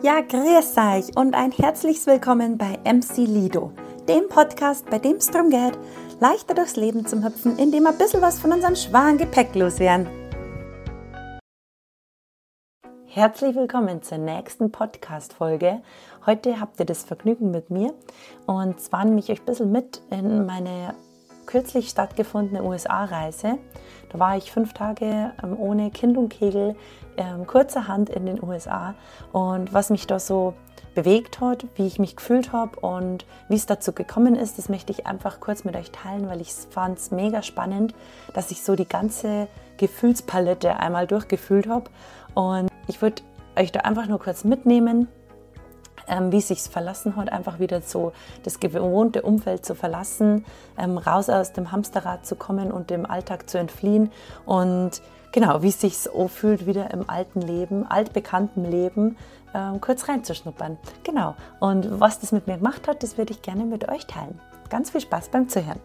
Ja, grüß euch und ein herzliches Willkommen bei MC Lido, dem Podcast, bei dem es darum geht, leichter durchs Leben zu hüpfen, indem wir ein bisschen was von unserem schweren Gepäck loswerden. Herzlich willkommen zur nächsten Podcast-Folge. Heute habt ihr das Vergnügen mit mir und zwar nehme ich euch ein bisschen mit in meine kürzlich stattgefundene USA-Reise. Da war ich fünf Tage ähm, ohne Kind und Kegel, ähm, kurzerhand in den USA. Und was mich da so bewegt hat, wie ich mich gefühlt habe und wie es dazu gekommen ist, das möchte ich einfach kurz mit euch teilen, weil ich fand es mega spannend, dass ich so die ganze Gefühlspalette einmal durchgefühlt habe. Und ich würde euch da einfach nur kurz mitnehmen, ähm, wie sich verlassen hat, einfach wieder so das gewohnte Umfeld zu verlassen, ähm, raus aus dem Hamsterrad zu kommen und dem Alltag zu entfliehen und genau, wie es sich so fühlt, wieder im alten Leben, altbekannten Leben, ähm, kurz reinzuschnuppern. Genau. Und was das mit mir gemacht hat, das würde ich gerne mit euch teilen. Ganz viel Spaß beim Zuhören.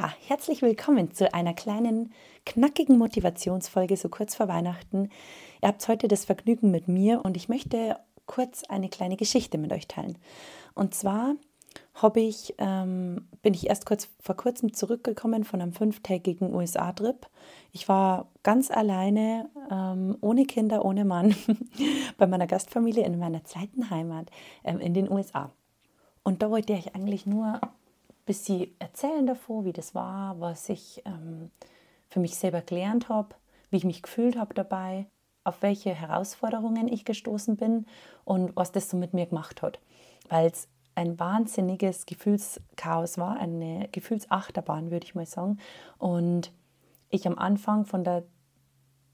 Ja, herzlich willkommen zu einer kleinen, knackigen Motivationsfolge, so kurz vor Weihnachten. Ihr habt heute das Vergnügen mit mir und ich möchte kurz eine kleine Geschichte mit euch teilen. Und zwar ich, ähm, bin ich erst kurz vor kurzem zurückgekommen von einem fünftägigen USA-Trip. Ich war ganz alleine, ähm, ohne Kinder, ohne Mann, bei meiner Gastfamilie in meiner zweiten Heimat ähm, in den USA. Und da wollte ich eigentlich nur ein bisschen erzählen davor, wie das war, was ich ähm, für mich selber gelernt habe, wie ich mich gefühlt habe dabei auf welche Herausforderungen ich gestoßen bin und was das so mit mir gemacht hat. Weil es ein wahnsinniges Gefühlschaos war, eine Gefühlsachterbahn, würde ich mal sagen. Und ich am Anfang von der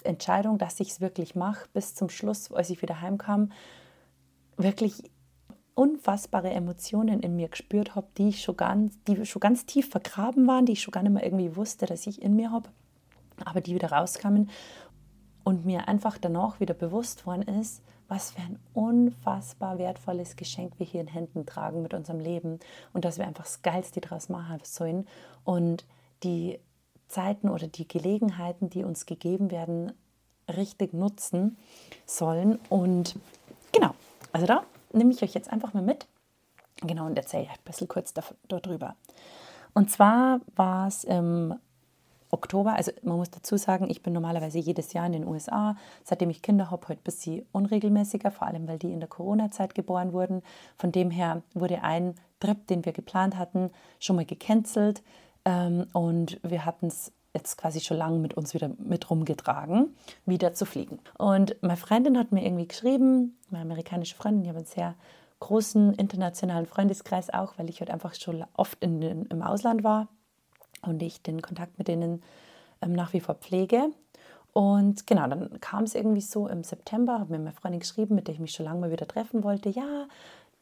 Entscheidung, dass ich es wirklich mache, bis zum Schluss, als ich wieder heimkam, wirklich unfassbare Emotionen in mir gespürt habe, die schon ganz, die schon ganz tief vergraben waren, die ich schon gar nicht mehr irgendwie wusste, dass ich in mir habe, aber die wieder rauskamen und mir einfach danach wieder bewusst worden ist, was für ein unfassbar wertvolles Geschenk wir hier in Händen tragen mit unserem Leben und dass wir einfach das Geilste daraus machen sollen und die Zeiten oder die Gelegenheiten, die uns gegeben werden, richtig nutzen sollen. Und genau, also da nehme ich euch jetzt einfach mal mit. Genau, und erzähle ein bisschen kurz darüber. Und zwar war es im Oktober, also man muss dazu sagen, ich bin normalerweise jedes Jahr in den USA. Seitdem ich Kinder habe, heute bis sie unregelmäßiger, vor allem weil die in der Corona-Zeit geboren wurden. Von dem her wurde ein Trip, den wir geplant hatten, schon mal gecancelt ähm, und wir hatten es jetzt quasi schon lange mit uns wieder mit rumgetragen, wieder zu fliegen. Und meine Freundin hat mir irgendwie geschrieben, meine amerikanische Freundin, die haben einen sehr großen internationalen Freundeskreis auch, weil ich halt einfach schon oft in, in, im Ausland war und ich den Kontakt mit denen ähm, nach wie vor pflege. Und genau, dann kam es irgendwie so im September, habe mir meine Freundin geschrieben, mit der ich mich schon lange mal wieder treffen wollte. Ja,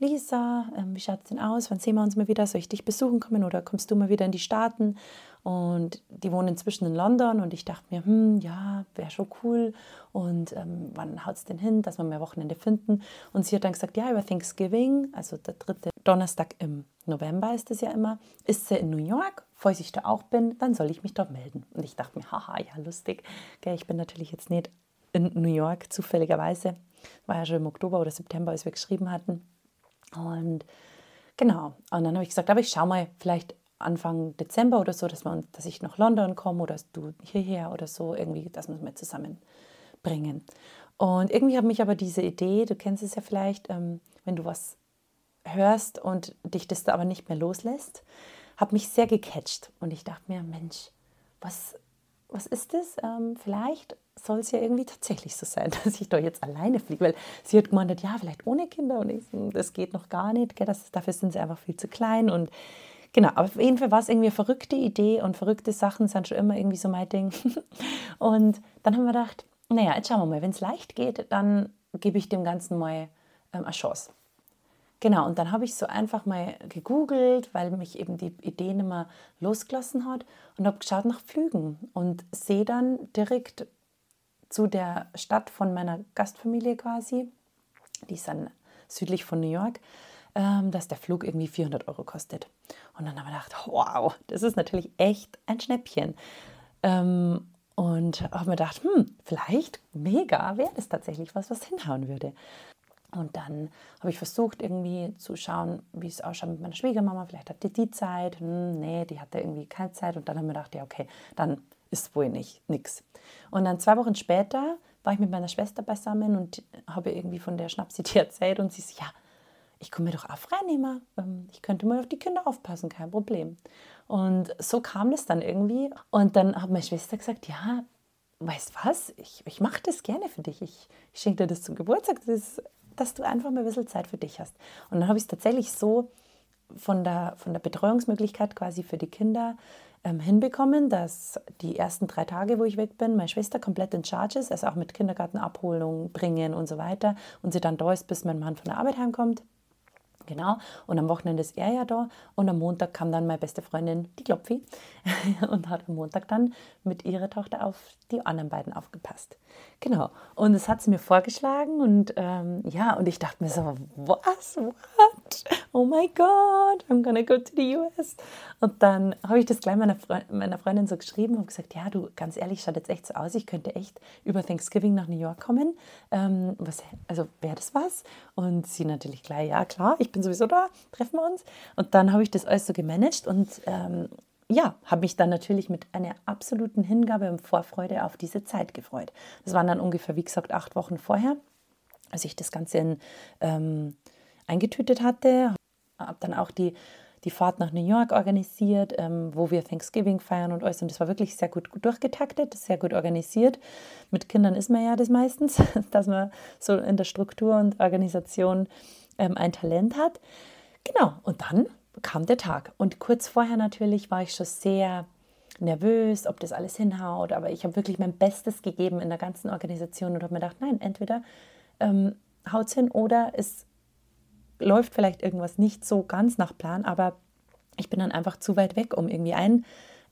Lisa, ähm, wie schaut es denn aus? Wann sehen wir uns mal wieder? Soll ich dich besuchen kommen oder kommst du mal wieder in die Staaten? Und die wohnen inzwischen in London und ich dachte mir, hm, ja, wäre schon cool. Und ähm, wann haut es denn hin, dass wir mehr Wochenende finden? Und sie hat dann gesagt, ja, über Thanksgiving, also der dritte Donnerstag im November ist es ja immer, ist sie in New York. Falls ich da auch bin, dann soll ich mich dort melden. Und ich dachte mir, haha, ja, lustig. Ich bin natürlich jetzt nicht in New York zufälligerweise. War ja schon im Oktober oder September, als wir geschrieben hatten. Und genau. Und dann habe ich gesagt, aber ich schaue mal, vielleicht Anfang Dezember oder so, dass, man, dass ich nach London komme oder du hierher oder so, irgendwie, dass wir es mal zusammenbringen. Und irgendwie hat mich aber diese Idee, du kennst es ja vielleicht, ähm, wenn du was hörst und dich das aber nicht mehr loslässt, hat mich sehr gecatcht. Und ich dachte mir, Mensch, was, was ist das? Ähm, vielleicht soll es ja irgendwie tatsächlich so sein, dass ich da jetzt alleine fliege. Weil sie hat gemeint, ja, vielleicht ohne Kinder. Und ich, das geht noch gar nicht. Gell? Das, dafür sind sie einfach viel zu klein. Und genau, aber auf jeden Fall war es irgendwie eine verrückte Idee. Und verrückte Sachen sind schon immer irgendwie so mein Ding. und dann haben wir gedacht, naja, jetzt schauen wir mal. Wenn es leicht geht, dann gebe ich dem Ganzen mal ähm, eine Chance. Genau, und dann habe ich so einfach mal gegoogelt, weil mich eben die Idee nicht mehr losgelassen hat und habe geschaut nach Flügen und sehe dann direkt zu der Stadt von meiner Gastfamilie quasi, die ist dann südlich von New York, ähm, dass der Flug irgendwie 400 Euro kostet. Und dann habe ich gedacht, wow, das ist natürlich echt ein Schnäppchen. Ähm, und habe mir gedacht, hm, vielleicht mega wäre das tatsächlich was, was hinhauen würde. Und dann habe ich versucht, irgendwie zu schauen, wie es ausschaut mit meiner Schwiegermama. Vielleicht hatte die Zeit. Hm, nee, die hatte irgendwie keine Zeit. Und dann haben wir gedacht, ja, okay, dann ist wohl nicht nix. Und dann zwei Wochen später war ich mit meiner Schwester beisammen und habe irgendwie von der Schnapsidee erzählt. Und sie so, ja, ich komme mir doch auch freinehmen. Ich könnte mal auf die Kinder aufpassen, kein Problem. Und so kam das dann irgendwie. Und dann hat meine Schwester gesagt, ja, weißt was, ich, ich mache das gerne für dich. Ich, ich schenke dir das zum Geburtstag, das, dass du einfach mal ein bisschen Zeit für dich hast. Und dann habe ich es tatsächlich so von der, von der Betreuungsmöglichkeit quasi für die Kinder ähm, hinbekommen, dass die ersten drei Tage, wo ich weg bin, meine Schwester komplett in Charge ist, also auch mit Kindergartenabholung bringen und so weiter und sie dann da ist, bis mein Mann von der Arbeit heimkommt. Genau, und am Wochenende ist er ja da und am Montag kam dann meine beste Freundin, die Klopfi, und hat am Montag dann mit ihrer Tochter auf die anderen beiden aufgepasst. Genau, und das hat sie mir vorgeschlagen und ähm, ja, und ich dachte mir so, was, what? Oh my God, I'm gonna go to the US. Und dann habe ich das gleich meiner, Fre meiner Freundin so geschrieben und gesagt, ja, du, ganz ehrlich, schaut jetzt echt so aus, ich könnte echt über Thanksgiving nach New York kommen. Ähm, was, also wäre das was? Und sie natürlich gleich, ja klar, ich bin sowieso da, treffen wir uns. Und dann habe ich das alles so gemanagt und ähm, ja, habe mich dann natürlich mit einer absoluten Hingabe und Vorfreude auf diese Zeit gefreut. Das waren dann ungefähr, wie gesagt, acht Wochen vorher, als ich das Ganze in, ähm, eingetütet hatte. Habe dann auch die, die Fahrt nach New York organisiert, ähm, wo wir Thanksgiving feiern und alles. Und das war wirklich sehr gut durchgetaktet, sehr gut organisiert. Mit Kindern ist man ja das meistens, dass man so in der Struktur und Organisation ähm, ein Talent hat. Genau, und dann kam der Tag. Und kurz vorher natürlich war ich schon sehr nervös, ob das alles hinhaut, aber ich habe wirklich mein Bestes gegeben in der ganzen Organisation und habe mir gedacht, nein, entweder ähm, haut es hin oder es läuft vielleicht irgendwas nicht so ganz nach Plan, aber ich bin dann einfach zu weit weg, um irgendwie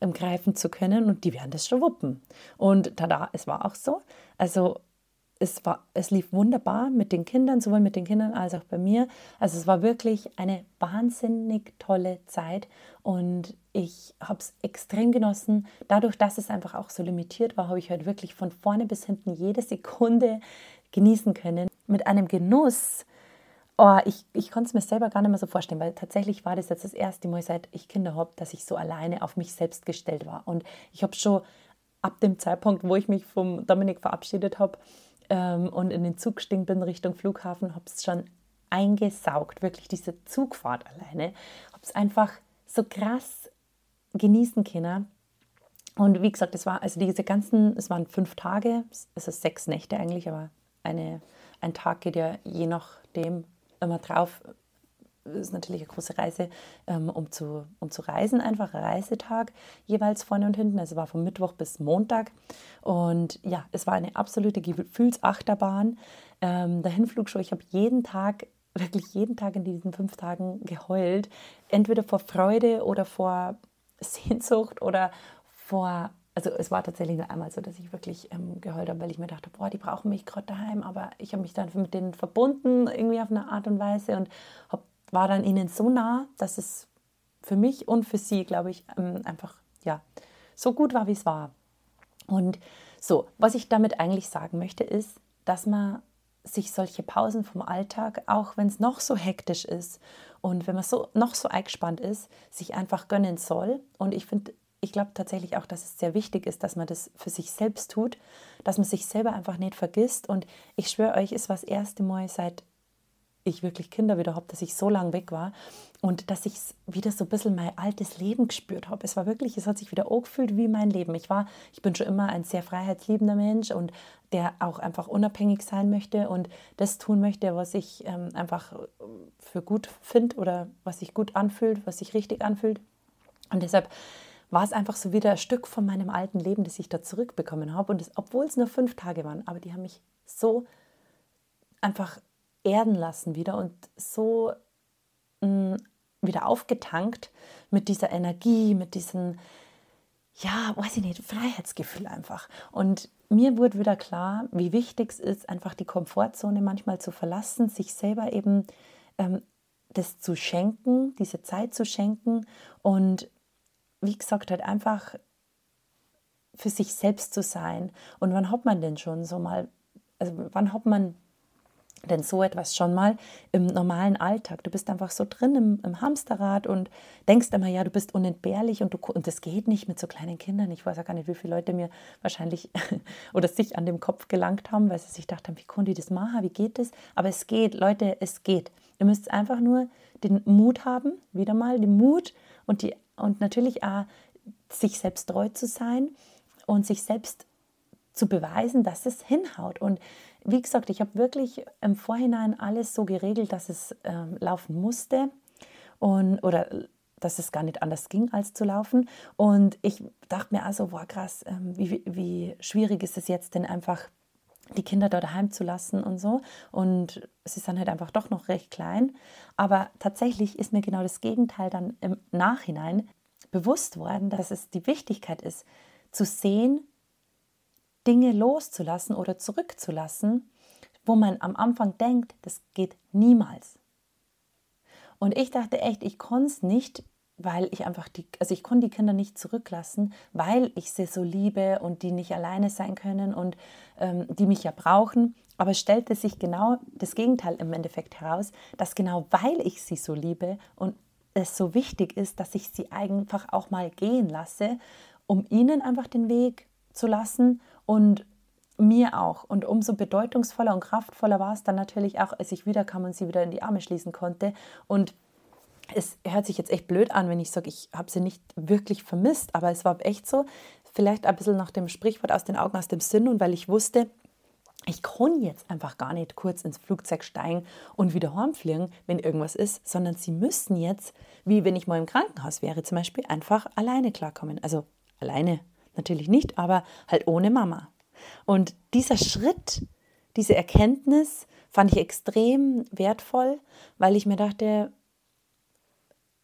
eingreifen zu können und die werden das schon wuppen. Und tada, es war auch so. Also es, war, es lief wunderbar mit den Kindern, sowohl mit den Kindern als auch bei mir. Also es war wirklich eine wahnsinnig tolle Zeit und ich habe es extrem genossen. Dadurch, dass es einfach auch so limitiert war, habe ich heute wirklich von vorne bis hinten jede Sekunde genießen können. Mit einem Genuss, Oh, ich, ich konnte es mir selber gar nicht mehr so vorstellen, weil tatsächlich war das jetzt das erste Mal, seit ich Kinder habe, dass ich so alleine auf mich selbst gestellt war. Und ich habe schon ab dem Zeitpunkt, wo ich mich vom Dominik verabschiedet habe, ähm, und in den Zug gestiegen bin Richtung Flughafen, habe es schon eingesaugt, wirklich diese Zugfahrt alleine, habe es einfach so krass genießen können. Und wie gesagt, es war also diese ganzen, es waren fünf Tage, es ist sechs Nächte eigentlich, aber eine, ein Tag geht ja je nachdem immer drauf, ist natürlich eine große Reise, ähm, um, zu, um zu reisen, einfach ein Reisetag jeweils vorne und hinten. Also war von Mittwoch bis Montag. Und ja, es war eine absolute Gefühlsachterbahn. Ähm, der Hinflug schon, ich habe jeden Tag, wirklich jeden Tag in diesen fünf Tagen geheult. Entweder vor Freude oder vor Sehnsucht oder vor also es war tatsächlich nur einmal so, dass ich wirklich ähm, geheult habe, weil ich mir dachte, boah, die brauchen mich gerade daheim, aber ich habe mich dann mit denen verbunden, irgendwie auf eine Art und Weise und hab, war dann ihnen so nah, dass es für mich und für sie, glaube ich, ähm, einfach ja, so gut war, wie es war. Und so, was ich damit eigentlich sagen möchte, ist, dass man sich solche Pausen vom Alltag, auch wenn es noch so hektisch ist und wenn man so noch so eingespannt ist, sich einfach gönnen soll. Und ich finde, ich glaube tatsächlich auch, dass es sehr wichtig ist, dass man das für sich selbst tut, dass man sich selber einfach nicht vergisst. Und ich schwöre euch, es war das erste Mal seit ich wirklich Kinder wieder habe, dass ich so lange weg war und dass ich wieder so ein bisschen mein altes Leben gespürt habe. Es war wirklich, es hat sich wieder angefühlt wie mein Leben. Ich war, ich bin schon immer ein sehr freiheitsliebender Mensch und der auch einfach unabhängig sein möchte und das tun möchte, was ich ähm, einfach für gut finde oder was sich gut anfühlt, was sich richtig anfühlt. Und deshalb war es einfach so wieder ein Stück von meinem alten Leben, das ich da zurückbekommen habe. Und obwohl es nur fünf Tage waren, aber die haben mich so einfach erden lassen wieder und so mh, mm, wieder aufgetankt mit dieser Energie, mit diesem, ja, weiß ich nicht, Freiheitsgefühl einfach. Und mir wurde wieder klar, wie wichtig es ist, einfach die Komfortzone manchmal zu verlassen, sich selber eben ähm, das zu schenken, diese Zeit zu schenken und wie gesagt, halt einfach für sich selbst zu sein. Und wann hat man denn schon so mal, also wann hat man denn so etwas schon mal im normalen Alltag. Du bist einfach so drin im, im Hamsterrad und denkst immer, ja, du bist unentbehrlich und, du, und das geht nicht mit so kleinen Kindern. Ich weiß ja gar nicht, wie viele Leute mir wahrscheinlich oder sich an dem Kopf gelangt haben, weil sie sich gedacht haben, wie konnte ich das machen, wie geht das? Aber es geht, Leute, es geht. Ihr müsst einfach nur den Mut haben, wieder mal den Mut und, die, und natürlich auch sich selbst treu zu sein und sich selbst zu beweisen, dass es hinhaut. Und wie gesagt, ich habe wirklich im Vorhinein alles so geregelt, dass es äh, laufen musste und, oder dass es gar nicht anders ging, als zu laufen. Und ich dachte mir also, wow, krass, äh, wie, wie schwierig ist es jetzt denn einfach, die Kinder dort daheim zu lassen und so. Und sie sind halt einfach doch noch recht klein. Aber tatsächlich ist mir genau das Gegenteil dann im Nachhinein bewusst worden, dass es die Wichtigkeit ist, zu sehen, Dinge loszulassen oder zurückzulassen, wo man am Anfang denkt, das geht niemals. Und ich dachte echt, ich konnte es nicht, weil ich einfach die, also ich konnte die Kinder nicht zurücklassen, weil ich sie so liebe und die nicht alleine sein können und ähm, die mich ja brauchen. Aber es stellte sich genau das Gegenteil im Endeffekt heraus, dass genau weil ich sie so liebe und es so wichtig ist, dass ich sie einfach auch mal gehen lasse, um ihnen einfach den Weg zu lassen und mir auch. Und umso bedeutungsvoller und kraftvoller war es dann natürlich auch, als ich wiederkam und sie wieder in die Arme schließen konnte. Und es hört sich jetzt echt blöd an, wenn ich sage, ich habe sie nicht wirklich vermisst, aber es war echt so, vielleicht ein bisschen nach dem Sprichwort aus den Augen, aus dem Sinn und weil ich wusste, ich kann jetzt einfach gar nicht kurz ins Flugzeug steigen und wieder heimfliegen, wenn irgendwas ist, sondern sie müssen jetzt, wie wenn ich mal im Krankenhaus wäre zum Beispiel, einfach alleine klarkommen. Also alleine natürlich nicht, aber halt ohne Mama. Und dieser Schritt, diese Erkenntnis fand ich extrem wertvoll, weil ich mir dachte,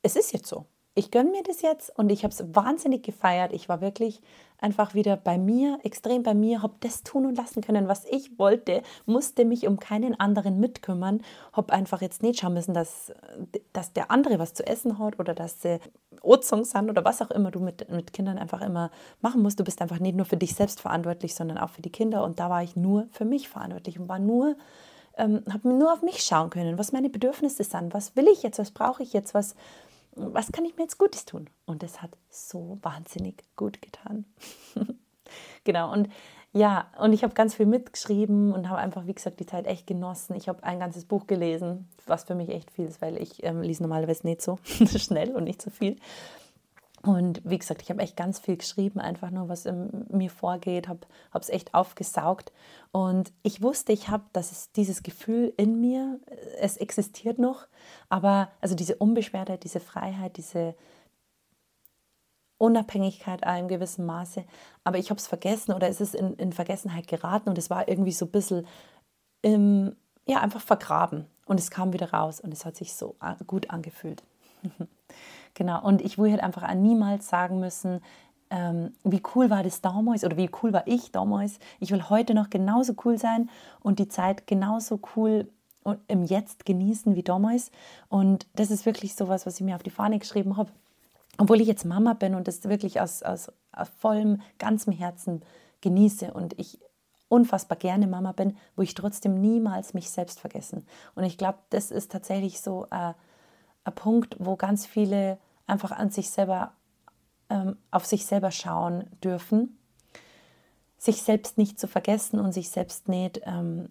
es ist jetzt so ich gönne mir das jetzt und ich habe es wahnsinnig gefeiert. Ich war wirklich einfach wieder bei mir, extrem bei mir, habe das tun und lassen können, was ich wollte, musste mich um keinen anderen mitkümmern, habe einfach jetzt nicht schauen müssen, dass, dass der andere was zu essen hat oder dass sie Ozung sind oder was auch immer du mit, mit Kindern einfach immer machen musst. Du bist einfach nicht nur für dich selbst verantwortlich, sondern auch für die Kinder und da war ich nur für mich verantwortlich und war nur ähm, habe nur auf mich schauen können, was meine Bedürfnisse sind, was will ich jetzt, was brauche ich jetzt, was, was kann ich mir jetzt Gutes tun? Und es hat so wahnsinnig gut getan. genau, und ja, und ich habe ganz viel mitgeschrieben und habe einfach, wie gesagt, die Zeit echt genossen. Ich habe ein ganzes Buch gelesen, was für mich echt viel ist, weil ich ähm, lese normalerweise nicht so schnell und nicht so viel. Und wie gesagt, ich habe echt ganz viel geschrieben, einfach nur, was in mir vorgeht, habe es echt aufgesaugt. Und ich wusste, ich habe, dieses Gefühl in mir, es existiert noch, aber also diese Unbeschwertheit, diese Freiheit, diese Unabhängigkeit in einem gewissen Maße. Aber ich habe es vergessen oder es ist in, in Vergessenheit geraten und es war irgendwie so ein bisschen im, ja, einfach vergraben. Und es kam wieder raus und es hat sich so gut angefühlt. Genau, und ich will halt einfach niemals sagen müssen, ähm, wie cool war das damals oder wie cool war ich damals. Ich will heute noch genauso cool sein und die Zeit genauso cool und im Jetzt genießen wie damals. Und das ist wirklich so was, was ich mir auf die Fahne geschrieben habe. Obwohl ich jetzt Mama bin und das wirklich aus, aus, aus vollem, ganzem Herzen genieße und ich unfassbar gerne Mama bin, wo ich trotzdem niemals mich selbst vergessen. Und ich glaube, das ist tatsächlich so äh, ein Punkt, wo ganz viele einfach an sich selber, ähm, auf sich selber schauen dürfen, sich selbst nicht zu vergessen und sich selbst nicht ähm,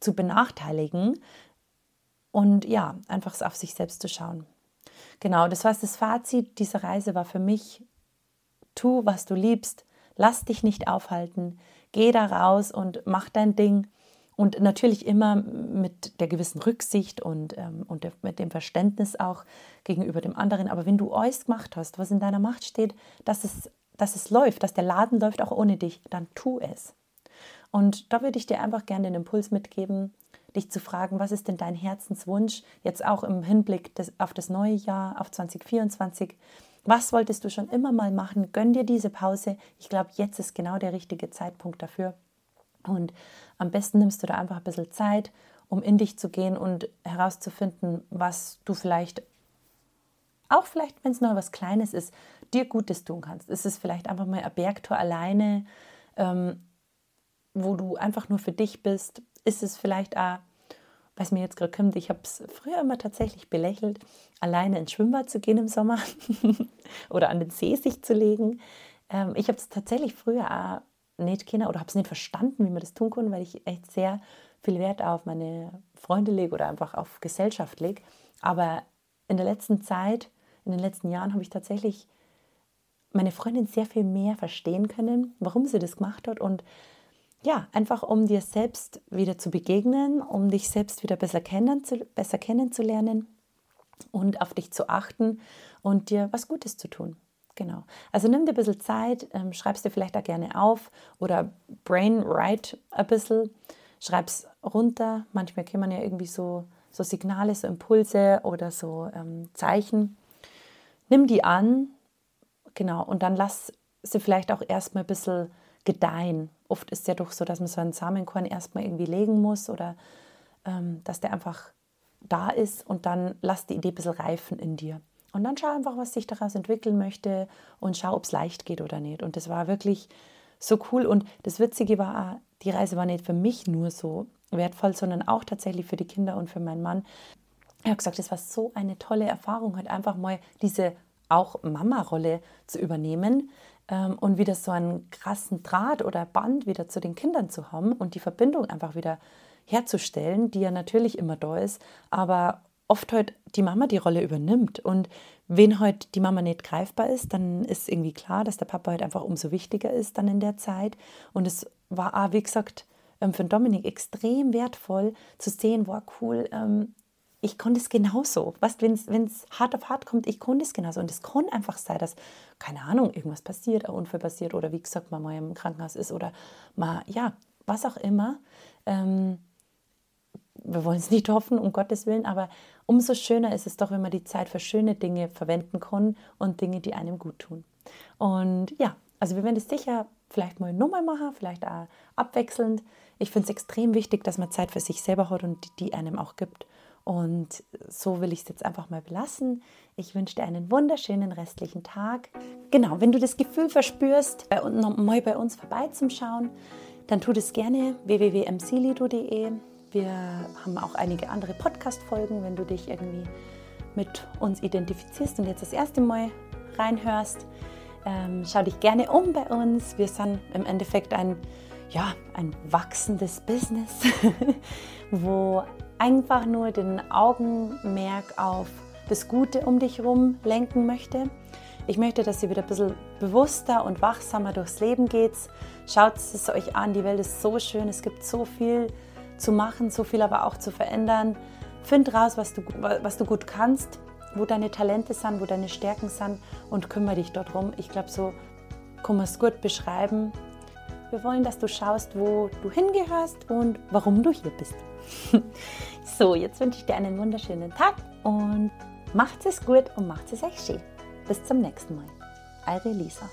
zu benachteiligen und ja, einfach auf sich selbst zu schauen. Genau, das war das Fazit dieser Reise war für mich, tu, was du liebst, lass dich nicht aufhalten, geh da raus und mach dein Ding und natürlich immer mit der gewissen Rücksicht und, ähm, und der, mit dem Verständnis auch gegenüber dem anderen. Aber wenn du alles gemacht hast, was in deiner Macht steht, dass es, dass es läuft, dass der Laden läuft auch ohne dich, dann tu es. Und da würde ich dir einfach gerne den Impuls mitgeben, dich zu fragen, was ist denn dein Herzenswunsch, jetzt auch im Hinblick des, auf das neue Jahr, auf 2024. Was wolltest du schon immer mal machen? Gönn dir diese Pause. Ich glaube, jetzt ist genau der richtige Zeitpunkt dafür. Und am besten nimmst du da einfach ein bisschen Zeit, um in dich zu gehen und herauszufinden, was du vielleicht, auch vielleicht, wenn es nur was Kleines ist, dir Gutes tun kannst. Ist es vielleicht einfach mal ein Bergtor alleine, ähm, wo du einfach nur für dich bist? Ist es vielleicht auch was mir jetzt gerade kommt, ich habe es früher immer tatsächlich belächelt, alleine ins Schwimmbad zu gehen im Sommer oder an den See sich zu legen. Ähm, ich habe es tatsächlich früher auch nicht kennen oder habe es nicht verstanden, wie man das tun kann, weil ich echt sehr viel Wert auf meine Freunde lege oder einfach auf Gesellschaft lege. Aber in der letzten Zeit, in den letzten Jahren habe ich tatsächlich meine Freundin sehr viel mehr verstehen können, warum sie das gemacht hat und ja, einfach um dir selbst wieder zu begegnen, um dich selbst wieder besser, kennenzu besser kennenzulernen und auf dich zu achten und dir was Gutes zu tun. Genau. Also nimm dir ein bisschen Zeit, ähm, schreib es dir vielleicht auch gerne auf oder brainwrite ein bisschen, schreib es runter. Manchmal kann man ja irgendwie so, so Signale, so Impulse oder so ähm, Zeichen. Nimm die an, genau, und dann lass sie vielleicht auch erstmal ein bisschen gedeihen. Oft ist es ja doch so, dass man so einen Samenkorn erstmal irgendwie legen muss oder ähm, dass der einfach da ist und dann lass die Idee ein bisschen reifen in dir. Und dann schau einfach, was sich daraus entwickeln möchte und schau, ob es leicht geht oder nicht. Und das war wirklich so cool. Und das Witzige war, die Reise war nicht für mich nur so wertvoll, sondern auch tatsächlich für die Kinder und für meinen Mann. Er hat gesagt, das war so eine tolle Erfahrung, halt einfach mal diese auch Mama-Rolle zu übernehmen ähm, und wieder so einen krassen Draht oder Band wieder zu den Kindern zu haben und die Verbindung einfach wieder herzustellen, die ja natürlich immer da ist, aber oft halt die Mama die Rolle übernimmt. Und wenn heute die Mama nicht greifbar ist, dann ist irgendwie klar, dass der Papa halt einfach umso wichtiger ist dann in der Zeit. Und es war auch, wie gesagt, ähm, für Dominik extrem wertvoll zu sehen, war cool, ähm, ich konnte es genauso. wenn es hart auf hart kommt, ich konnte es genauso. Und es kann einfach sein, dass, keine Ahnung, irgendwas passiert, ein Unfall passiert oder wie gesagt, man mal im Krankenhaus ist oder mal, ja, was auch immer. Ähm, wir wollen es nicht hoffen, um Gottes Willen, aber umso schöner ist es doch, wenn man die Zeit für schöne Dinge verwenden kann und Dinge, die einem gut tun. Und ja, also wir werden es sicher vielleicht mal nochmal machen, vielleicht auch abwechselnd. Ich finde es extrem wichtig, dass man Zeit für sich selber hat und die einem auch gibt. Und so will ich es jetzt einfach mal belassen. Ich wünsche dir einen wunderschönen restlichen Tag. Genau, wenn du das Gefühl verspürst, bei, mal bei uns vorbeizuschauen, dann tu das gerne www.mclido.de. Wir haben auch einige andere Podcast-Folgen, wenn du dich irgendwie mit uns identifizierst und jetzt das erste Mal reinhörst. Ähm, schau dich gerne um bei uns. Wir sind im Endeffekt ein, ja, ein wachsendes Business, wo einfach nur den Augenmerk auf das Gute um dich herum lenken möchte. Ich möchte, dass ihr wieder ein bisschen bewusster und wachsamer durchs Leben geht. Schaut es euch an, die Welt ist so schön, es gibt so viel zu machen, so viel aber auch zu verändern. Find raus, was du, was du gut kannst, wo deine Talente sind, wo deine Stärken sind und kümmere dich dort drum. Ich glaube, so kann man es gut beschreiben. Wir wollen, dass du schaust, wo du hingehörst und warum du hier bist. so, jetzt wünsche ich dir einen wunderschönen Tag und macht es gut und macht es euch schön. Bis zum nächsten Mal. Eure Lisa.